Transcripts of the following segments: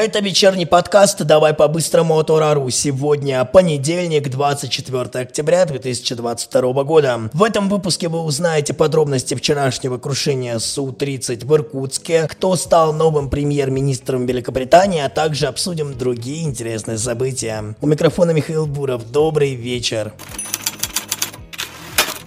Это вечерний подкаст «Давай по-быстрому от Орару». Сегодня понедельник, 24 октября 2022 года. В этом выпуске вы узнаете подробности вчерашнего крушения Су-30 в Иркутске, кто стал новым премьер-министром Великобритании, а также обсудим другие интересные события. У микрофона Михаил Буров. Добрый вечер.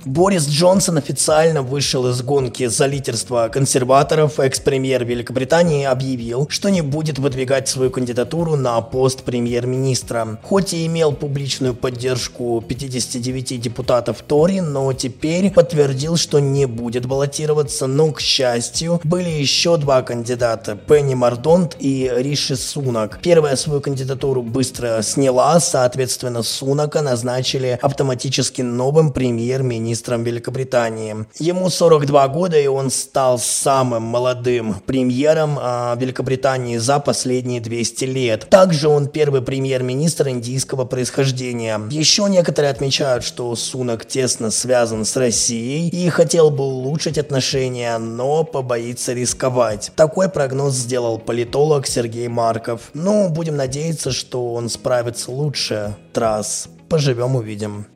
Борис Джонсон официально вышел из гонки за лидерство консерваторов. Экс-премьер Великобритании объявил, что не будет выдвигать свою кандидатуру на пост премьер-министра. Хоть и имел публичную поддержку 59 депутатов Тори, но теперь подтвердил, что не будет баллотироваться. Но, к счастью, были еще два кандидата – Пенни Мардонт и Риши Сунак. Первая свою кандидатуру быстро сняла, соответственно, Сунака назначили автоматически новым премьер-министром министром Великобритании. Ему 42 года, и он стал самым молодым премьером э, Великобритании за последние 200 лет. Также он первый премьер-министр индийского происхождения. Еще некоторые отмечают, что Сунак тесно связан с Россией и хотел бы улучшить отношения, но побоится рисковать. Такой прогноз сделал политолог Сергей Марков. Ну, будем надеяться, что он справится лучше трасс. Поживем увидим.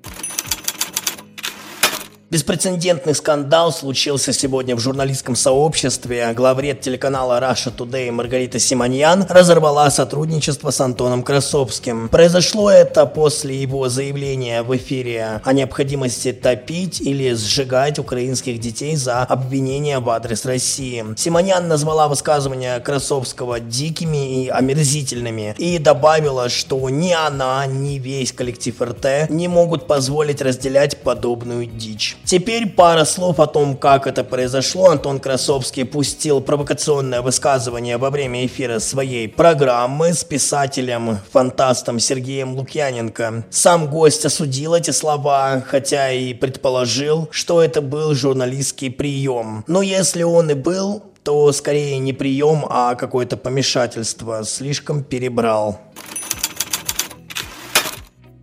Беспрецедентный скандал случился сегодня в журналистском сообществе. Главред телеканала Russia Today Маргарита Симоньян разорвала сотрудничество с Антоном Красовским. Произошло это после его заявления в эфире о необходимости топить или сжигать украинских детей за обвинения в адрес России. Симоньян назвала высказывания Красовского дикими и омерзительными и добавила, что ни она, ни весь коллектив РТ не могут позволить разделять подобную дичь. Теперь пара слов о том, как это произошло. Антон Красовский пустил провокационное высказывание во время эфира своей программы с писателем-фантастом Сергеем Лукьяненко. Сам гость осудил эти слова, хотя и предположил, что это был журналистский прием. Но если он и был, то скорее не прием, а какое-то помешательство. Слишком перебрал.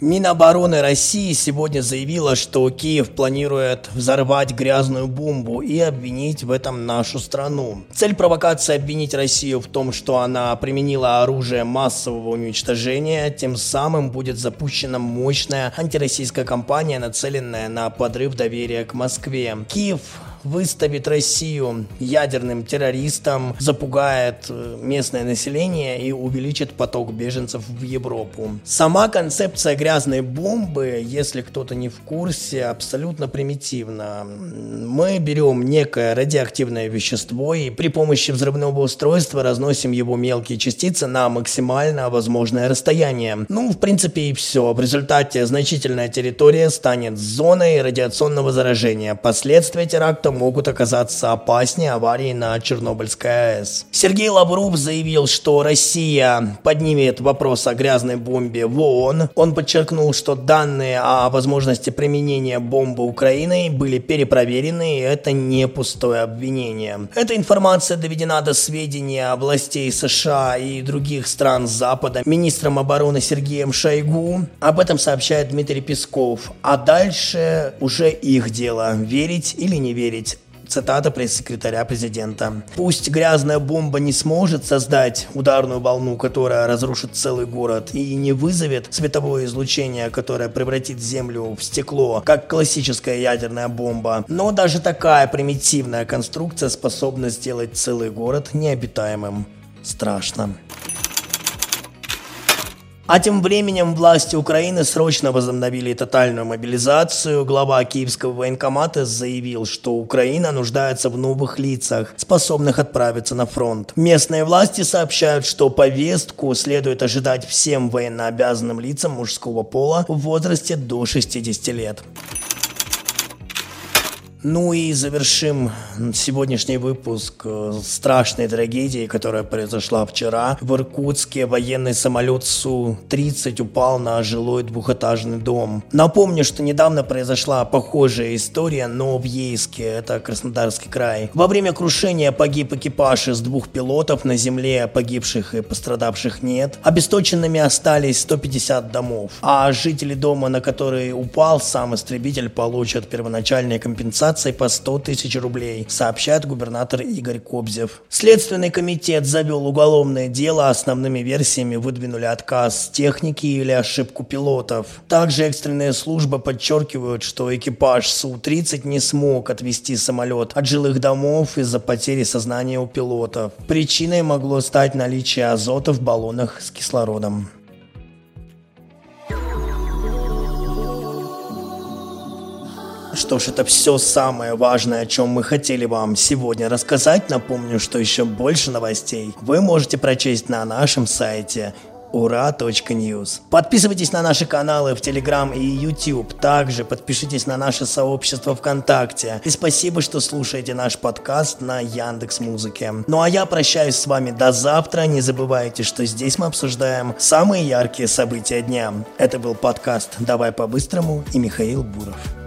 Минобороны России сегодня заявила, что Киев планирует взорвать грязную бомбу и обвинить в этом нашу страну. Цель провокации обвинить Россию в том, что она применила оружие массового уничтожения, тем самым будет запущена мощная антироссийская кампания, нацеленная на подрыв доверия к Москве. Киев выставит Россию ядерным террористом, запугает э, местное население и увеличит поток беженцев в Европу. Сама концепция грязной бомбы, если кто-то не в курсе, абсолютно примитивна. Мы берем некое радиоактивное вещество и при помощи взрывного устройства разносим его мелкие частицы на максимально возможное расстояние. Ну, в принципе, и все. В результате значительная территория станет зоной радиационного заражения. Последствия теракта могут оказаться опаснее аварии на Чернобыльской АЭС. Сергей Лавров заявил, что Россия поднимет вопрос о грязной бомбе в ООН. Он подчеркнул, что данные о возможности применения бомбы Украиной были перепроверены, и это не пустое обвинение. Эта информация доведена до сведения властей США и других стран Запада министром обороны Сергеем Шойгу. Об этом сообщает Дмитрий Песков. А дальше уже их дело, верить или не верить. Цитата пресс-секретаря президента. Пусть грязная бомба не сможет создать ударную волну, которая разрушит целый город и не вызовет световое излучение, которое превратит Землю в стекло, как классическая ядерная бомба, но даже такая примитивная конструкция способна сделать целый город необитаемым. Страшно. А тем временем власти Украины срочно возобновили тотальную мобилизацию. Глава киевского военкомата заявил, что Украина нуждается в новых лицах, способных отправиться на фронт. Местные власти сообщают, что повестку следует ожидать всем военнообязанным лицам мужского пола в возрасте до 60 лет. Ну и завершим сегодняшний выпуск э, страшной трагедии, которая произошла вчера. В Иркутске военный самолет Су-30 упал на жилой двухэтажный дом. Напомню, что недавно произошла похожая история, но в Ейске, это Краснодарский край. Во время крушения погиб экипаж из двух пилотов, на земле погибших и пострадавших нет. Обесточенными остались 150 домов, а жители дома, на который упал сам истребитель, получат первоначальные компенсации компенсацией по 100 тысяч рублей, сообщает губернатор Игорь Кобзев. Следственный комитет завел уголовное дело, основными версиями выдвинули отказ техники или ошибку пилотов. Также экстренные службы подчеркивают, что экипаж Су-30 не смог отвести самолет от жилых домов из-за потери сознания у пилотов. Причиной могло стать наличие азота в баллонах с кислородом. Что ж, это все самое важное, о чем мы хотели вам сегодня рассказать. Напомню, что еще больше новостей вы можете прочесть на нашем сайте ура.ньюз. Подписывайтесь на наши каналы в Телеграм и YouTube. Также подпишитесь на наше сообщество ВКонтакте. И спасибо, что слушаете наш подкаст на Яндекс Музыке. Ну а я прощаюсь с вами до завтра. Не забывайте, что здесь мы обсуждаем самые яркие события дня. Это был подкаст «Давай по-быстрому» и Михаил Буров.